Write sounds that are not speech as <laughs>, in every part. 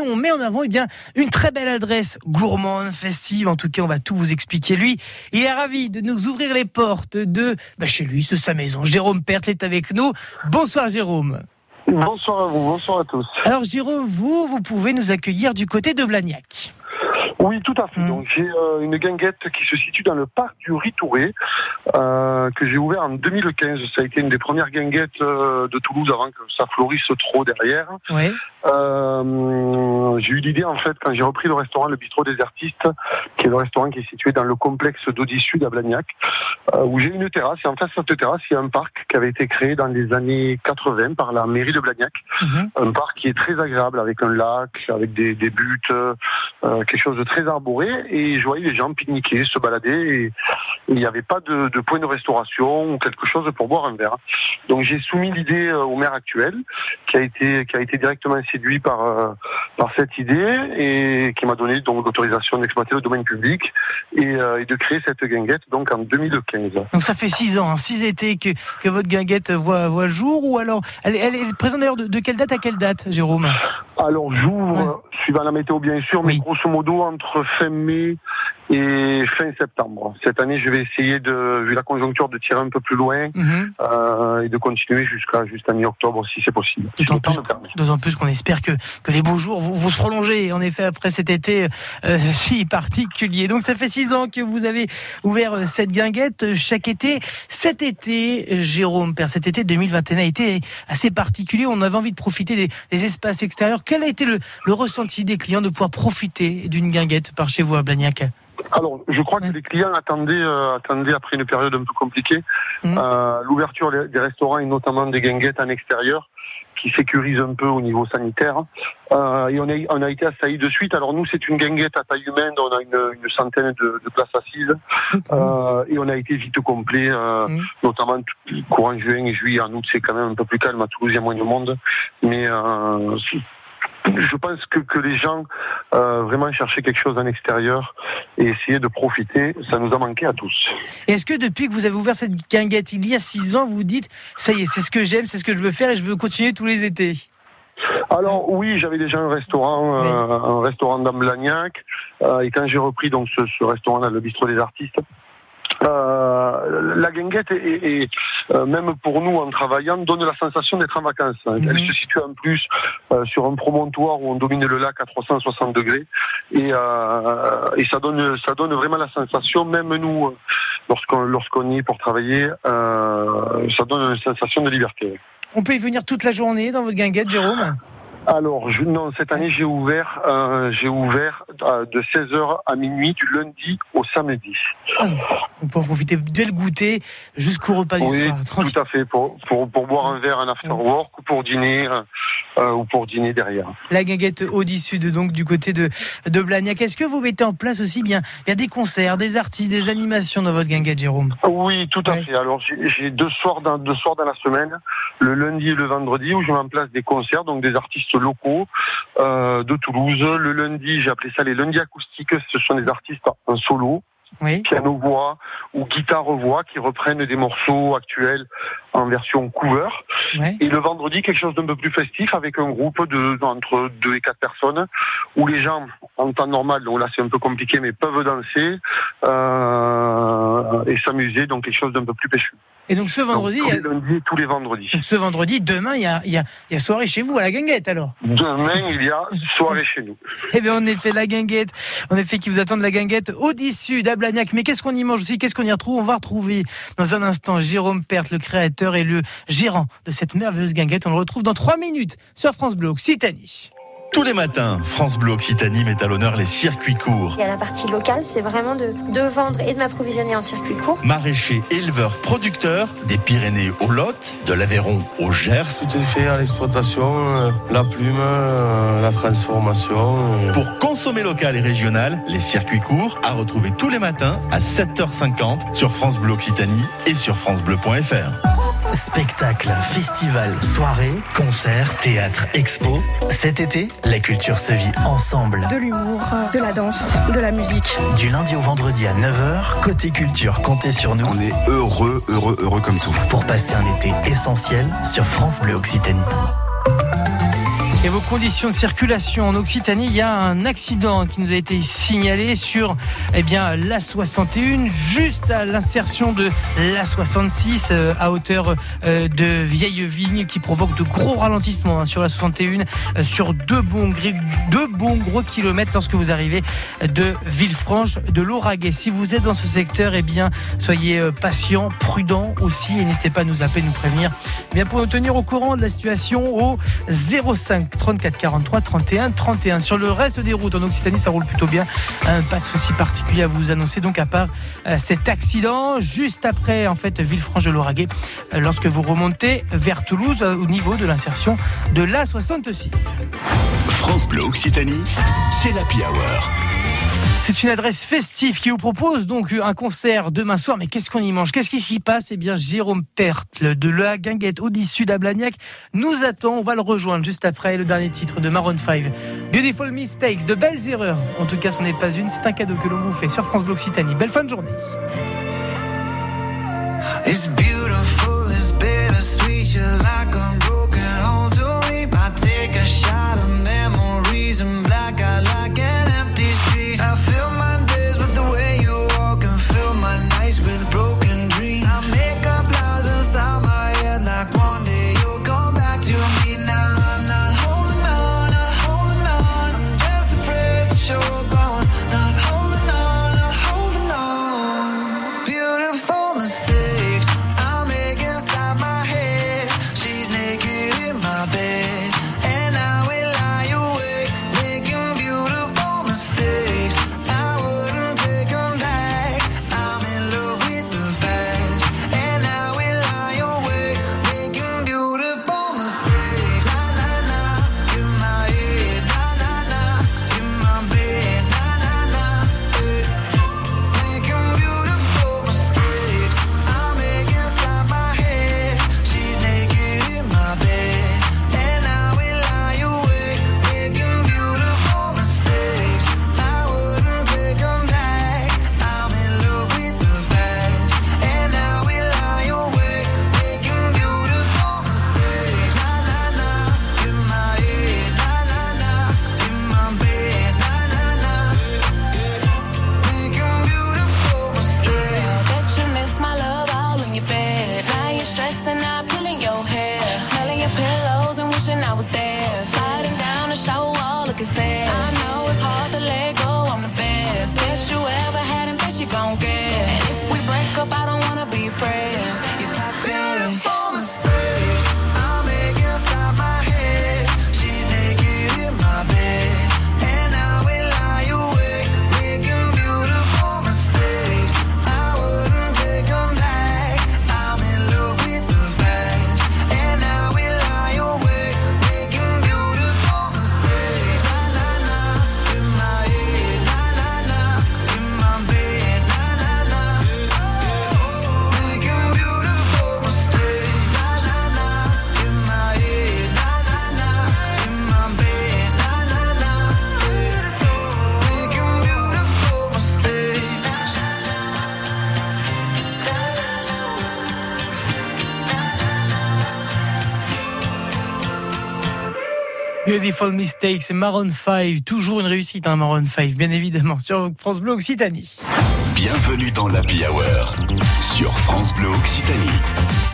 on met en avant eh bien, une très belle adresse gourmande, festive. En tout cas, on va tout vous expliquer. Lui, il est ravi de nous ouvrir les portes de bah, chez lui, de sa maison. Jérôme Pertle est avec nous. Bonsoir Jérôme. Bonsoir à vous, bonsoir à tous. Alors Jérôme, vous, vous pouvez nous accueillir du côté de Blagnac. Oui, tout à fait. Mm. Donc j'ai euh, une guinguette qui se situe dans le parc du Ritouré, euh, que j'ai ouvert en 2015. Ça a été une des premières guinguettes euh, de Toulouse avant que ça fleurisse trop derrière. Oui. Euh, j'ai eu l'idée en fait quand j'ai repris le restaurant Le Bistrot des Artistes, qui est le restaurant qui est situé dans le complexe d'Audi Sud à Blagnac, euh, où j'ai une terrasse. Et en face de cette terrasse, il y a un parc qui avait été créé dans les années 80 par la mairie de Blagnac. Mhm. Un parc qui est très agréable avec un lac, avec des, des buttes, euh, quelque chose de très arboré. Et je voyais les gens pique-niquer, se balader. Et, il n'y avait pas de, de point de restauration ou quelque chose pour boire un verre. Donc j'ai soumis l'idée euh, au maire actuel, qui a été qui a été directement séduit par euh, par cette idée et qui m'a donné donc l'autorisation d'exploiter le domaine public et, euh, et de créer cette guinguette donc en 2015. Donc ça fait six ans, hein, six étés que, que votre guinguette voit, voit jour. Ou alors, elle, est- elle est présente d'ailleurs de, de quelle date à quelle date, Jérôme? Alors j'ouvre. Suivant la météo bien sûr, mais Oui. grosso modo entre fin mai et fin septembre. Cette année, je vais essayer de, vu la conjoncture, de tirer un peu plus loin Mhm. euh, et de continuer jusqu'à jusqu'à mi-octobre si c'est possible. Si D'autant plus, plus qu'on espère que, que les beaux jours vont, vont se prolonger, en effet, après cet été euh, <laughs> si particulier. Donc ça fait six ans que vous avez ouvert euh, cette guinguette euh, chaque été. Cet été, Jérôme, Père, cet été 2021 a été assez particulier. On avait envie de profiter des, des espaces extérieurs. Quel a été le, le ressenti des clients de pouvoir profiter d'une guinguette par chez vous à Blagnac? Alors, je crois Ouais. que les clients attendaient, euh, attendaient après une période un peu compliquée, Mhm. euh, l'ouverture des restaurants et notamment des guinguettes en extérieur qui sécurisent un peu au niveau sanitaire. Euh, et on a, on a été assaillis de suite. Alors nous, c'est une guinguette à taille humaine, on a une, une centaine de, de places assises euh, et on a été vite complet, euh, Mhm. notamment courant juin et juillet. En août, c'est quand même un peu plus calme. À Toulouse, il y a moins de monde, mais euh, je pense que, que les gens euh, vraiment cherchaient quelque chose en extérieur et essayaient de profiter. Ça nous a manqué à tous. Est-ce que depuis que vous avez ouvert cette guinguette il y a six ans, vous vous dites, ça y est, c'est ce que j'aime, c'est ce que je veux faire et je veux continuer tous les étés? Alors oui, j'avais déjà un restaurant, euh, un restaurant dans Blagnac, euh, et quand j'ai repris donc ce, ce restaurant-là, le bistrot des artistes. Euh, la guinguette, est, est- est, euh, même pour nous en travaillant, donne la sensation d'être en vacances. Mhm. Elle se situe en plus euh, sur un promontoire où on domine le lac à 360 degrés, et, euh, et ça donne, ça donne vraiment la sensation, même nous, lorsqu'on lorsqu'on y est pour travailler, ça donne une sensation de liberté. On peut y venir toute la journée dans votre guinguette, Jérôme? Alors, je, non, cette année, j'ai ouvert, euh, j'ai ouvert euh, de 16h à minuit, du lundi au samedi. On peut en profiter dès le goûter jusqu'au repas du soir. Tranquille. tout à fait, pour, pour, pour boire un verre en after work ou pour dîner, euh, ou pour dîner derrière. La guinguette Audi Sud, donc du côté de, de Blagnac. Est-ce que vous mettez en place aussi bien, bien des concerts, des artistes, des animations dans votre guinguette, Jérôme? Oui, tout à Ouais. fait. Alors, j'ai j'ai deux soirs, dans, deux soirs dans la semaine, le lundi et le vendredi, où je mets en place des concerts, donc des artistes locaux euh, de Toulouse. Le lundi, j'ai appelé ça les lundis acoustiques. Ce sont des artistes en solo. Oui. piano-voix ou guitare-voix qui reprennent des morceaux actuels en version cover. Et le vendredi, quelque chose d'un peu plus festif avec un groupe de entre deux et quatre personnes où les gens, en temps normal, donc là c'est un peu compliqué, mais peuvent danser euh, et s'amuser, donc quelque chose d'un peu plus péchu. Et donc ce vendredi, Donc, tous les lundis, tous les vendredis. donc ce vendredi, demain, il y a, y, a, y a soirée chez vous à la guinguette alors. Demain, il y a soirée chez nous. <laughs> Eh bien, en effet, la guinguette, en effet, qui vous attend de la guinguette Audi Sud à Blagnac. Mais qu'est-ce qu'on y mange aussi? Qu'est-ce qu'on y retrouve? On va retrouver dans un instant Jérôme Perth, le créateur et le gérant de cette merveilleuse guinguette. On le retrouve dans trois minutes sur France Bleu Occitanie. Tous les matins, France Bleu Occitanie met à l'honneur les circuits courts. Il y a la partie locale, c'est vraiment de, de vendre et de m'approvisionner en circuit court. Maraîchers, éleveurs, producteurs, des Pyrénées au Lot, de l'Aveyron au Gers. Tout est fait à l'exploitation, euh, la plume, euh, la transformation. euh. Pour consommer local et régional, les circuits courts à retrouver tous les matins à 7h50 sur France Bleu Occitanie et sur francebleu.fr. Spectacles, festivals, soirées, concerts, théâtre, expo. Cet été, la culture se vit ensemble. de l'humour, de la danse, de la musique. Du lundi au vendredi à 9h, côté culture, comptez sur nous On est heureux, heureux, heureux comme tout. pour passer un été essentiel sur France Bleu Occitanie. Et vos conditions de circulation en Occitanie. Il y a un accident qui nous a été signalé sur eh bien, la 61, juste à l'insertion de la 66 euh, à hauteur euh, de Vieille Vigne qui provoque de gros ralentissements hein, sur la 61 euh, sur deux bons, gros kilomètres lorsque vous arrivez de Villefranche de l'Auragais. Si vous êtes dans ce secteur, eh bien, soyez patient, prudent aussi et n'hésitez pas à nous appeler, nous prévenir eh bien, pour nous tenir au courant de la situation au 05 34 43 31 31. Sur le reste des routes en Occitanie, ça roule plutôt bien. pas de souci particulier à vous annoncer. Donc à part euh, cet accident juste après en fait Villefranche de Lauragais, euh, lorsque vous remontez vers Toulouse euh, au niveau de l'insertion de la 66. France Bleu Occitanie, c'est la Hour. C'est une adresse festive qui vous propose donc un concert demain soir. Mais qu'est-ce qu'on y mange? Qu'est-ce qui s'y passe? Eh bien, Jérôme Tertle de la Guinguette Audi Sud à Blagnac nous attend. On va le rejoindre juste après le dernier titre de Maroon 5. Beautiful Mistakes, de belles erreurs. En tout cas, ce n'est pas une, c'est un cadeau que l'on vous fait sur France Bleu Occitanie. Belle fin de journée. gon' get. And if we break up, I don't wanna be friends. Beautiful Mistakes, Maroon 5, toujours une réussite, hein, Maroon 5, bien évidemment, sur France Bleu Occitanie. Bienvenue dans l'Happy Hour sur France Bleu Occitanie.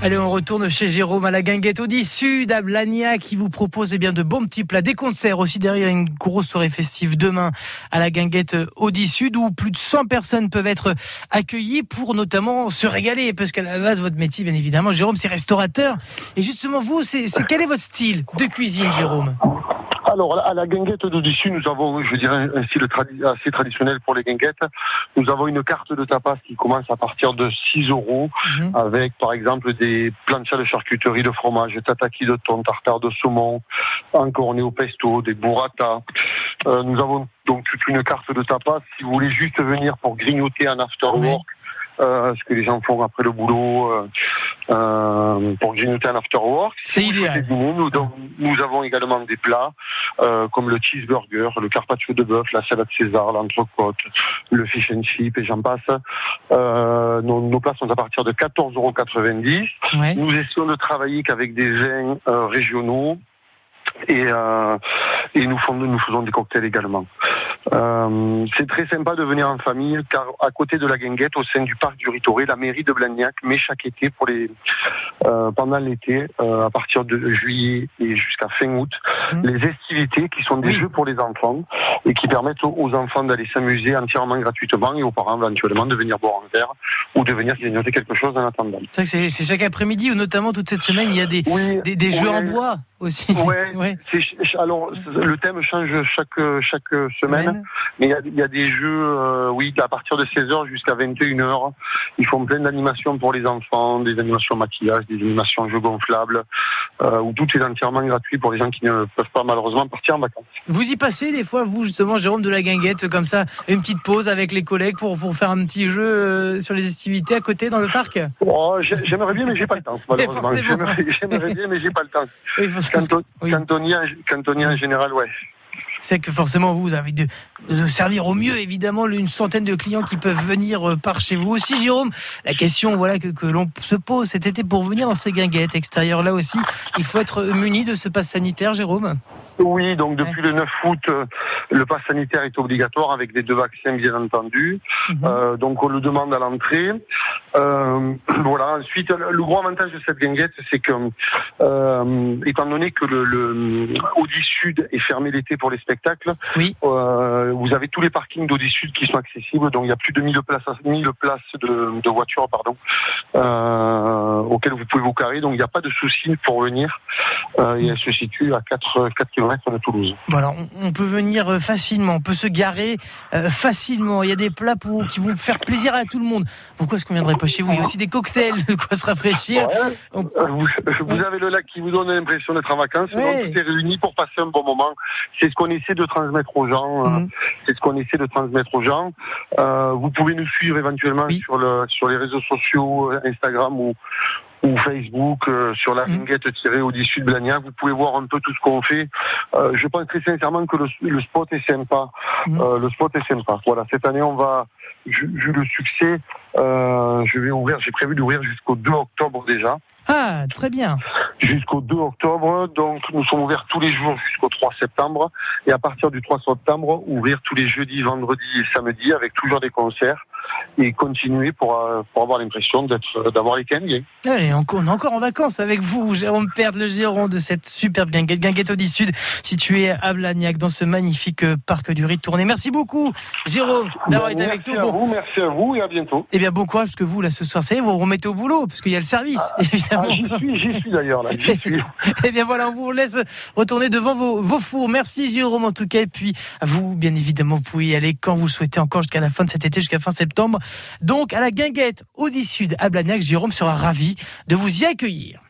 Allez, on retourne chez Jérôme à la Guinguette Audi Sud, à Blagnac, qui vous propose eh bien, de bons petits plats, des concerts aussi derrière une grosse soirée festive demain à la Guinguette Audi Sud, où plus de 100 personnes peuvent être accueillies pour notamment se régaler, parce qu'à la base, votre métier, bien évidemment, Jérôme, c'est restaurateur. Et justement, vous, c'est quel est votre style de cuisine, Jérôme? Alors, à la guinguette d'Odissu, nous avons, je dirais, un style assez traditionnel pour les guinguettes. Nous avons une carte de tapas qui commence à partir de 6 euros, mhm. avec, par exemple, des planchas de charcuterie de fromage, tataki de thon, tartare de saumon, encore au pesto, des burrata. Euh, nous avons donc toute une carte de tapas. Si vous voulez juste venir pour grignoter un after work, euh, ce que les gens font après le boulot euh, euh, pour grignoter un after work. C'est idéal. Nous, nous, avons également des plats euh, comme le cheeseburger, le carpaccio de bœuf, la salade César, l'entrecôte, le fish and chip et j'en passe. Euh, nos, nos, plats sont à partir de 14,90 euros. Nous essayons de travailler qu'avec des vins euh, régionaux et, euh, et nous, nous faisons des cocktails également. Euh, c'est très sympa de venir en famille car à côté de la guinguette, au sein du parc du Ritoré, la mairie de Blagnac met chaque été pour les euh, pendant l'été, euh, à partir de juillet et jusqu'à fin août, Mmh. les estivités qui sont des Oui. jeux pour les enfants et qui permettent aux- enfants d'aller s'amuser entièrement gratuitement et aux parents éventuellement de venir boire un verre ou de venir grignoter quelque chose en attendant. C'est vrai que c'est- c'est chaque après-midi ou notamment toute cette semaine, il y a des, Oui, des, des jeux en bois aussi. Ouais, <laughs> Ouais. alors le thème change chaque chaque semaine, Semaine. Mais il y a, il y a des jeux, euh, oui, à partir de 16h jusqu'à 21h. Ils font plein d'animations pour les enfants, des animations maquillage, des animations jeux gonflables, euh, où tout est entièrement gratuit pour les gens qui ne peuvent pas malheureusement partir en vacances. Vous y passez des fois, vous justement, Jérôme de la Guinguette, comme ça, une petite pause avec les collègues pour, pour faire un petit jeu euh, sur les estivités à côté dans le parc? Oh, j'ai- J'aimerais bien, mais j'ai pas le temps. <laughs> Malheureusement, j'aimerais bien, mais j'ai pas le temps. <laughs> Quand on, oui. quand on y est- quand on y est en général, ouais. C'est que forcément, vous avez de, servir au mieux, évidemment, une centaine de clients qui peuvent venir euh, par chez vous aussi, Jérôme. La question voilà, que, que l'on se pose cet été pour venir dans ces guinguettes extérieures, là aussi, il faut être muni de ce pass sanitaire, Jérôme? Oui, donc depuis le 9 août, euh, le pass sanitaire est obligatoire avec les deux vaccins, bien entendu. Mhm. Euh, donc on le demande à l'entrée. Euh, <clears throat> voilà. Ensuite, le, gros avantage de cette guinguette, c'est que, euh, étant donné que le, le Audi Sud est fermé l'été pour les spectacles, Oui. vous avez tous les parkings d'Audi Sud qui sont accessibles. Donc il y a plus de 1000 places, 1000 places de, de voitures, pardon, auxquelles vous pouvez vous carrer. Donc il n'y a pas de souci pour venir. Et elle se situe à 4, 4 km de Toulouse. Voilà, on, on peut venir euh, facilement, on peut se garer euh, facilement. Il y a des plats pour, qui vont faire plaisir à tout le monde. Pourquoi est-ce qu'on viendrait pas chez vous? Il y a aussi des cocktails, de quoi se rafraîchir. Ouais. On- Euh, Vous, vous avez le lac qui vous donne l'impression d'être en vacances. Ouais. Donc tout est réuni pour passer un bon moment. C'est ce qu'on essaie de transmettre aux gens. Mhm. C'est ce qu'on essaie de transmettre aux gens. Euh, vous pouvez nous suivre éventuellement Oui. sur le sur les réseaux sociaux, Instagram ou ou Facebook euh, sur la Mhm. ringuette tirée au dessus de Blagnac. Vous pouvez voir un peu tout ce qu'on fait. Euh, je pense très sincèrement que le, le spot est sympa. Mhm. Euh, le spot est sympa. Voilà, cette année on va, vu vu le succès, euh, je vais ouvrir. J'ai prévu d'ouvrir jusqu'au 2 octobre déjà Ah, très bien. jusqu'au 2 octobre. Donc, nous sommes ouverts tous les jours jusqu'au 3 septembre. Et à partir du 3 septembre, ouvrir tous les jeudis, vendredis et samedis avec toujours des concerts et continuer pour, euh, pour avoir l'impression d'être, d'avoir les cannes bien. Allez, on on est encore en vacances avec vous, Jérôme Perde, le gérant de cette superbe guinguette, guinguette Audi Sud, située à Blagnac, dans ce magnifique euh, parc du Rite Tourné. Merci beaucoup, Jérôme, d'avoir été avec merci nous. à Bon, vous, merci à vous et à bientôt. eh bien, bon courage, parce que vous, là, ce soir, ça y est, vous vous remettez au boulot, parce qu'il y a le service, Ah, évidemment. j'y suis, j'y suis d'ailleurs là, j'y <laughs> suis. Eh bien voilà, on vous laisse retourner devant vos, vos fours. Merci Jérôme en tout cas. Et puis vous, bien évidemment, vous pouvez y aller quand vous le souhaitez encore jusqu'à la fin de cet été, jusqu'à fin Donc à la guinguette Audi Sud à Blagnac, Jérôme sera ravi de vous y accueillir.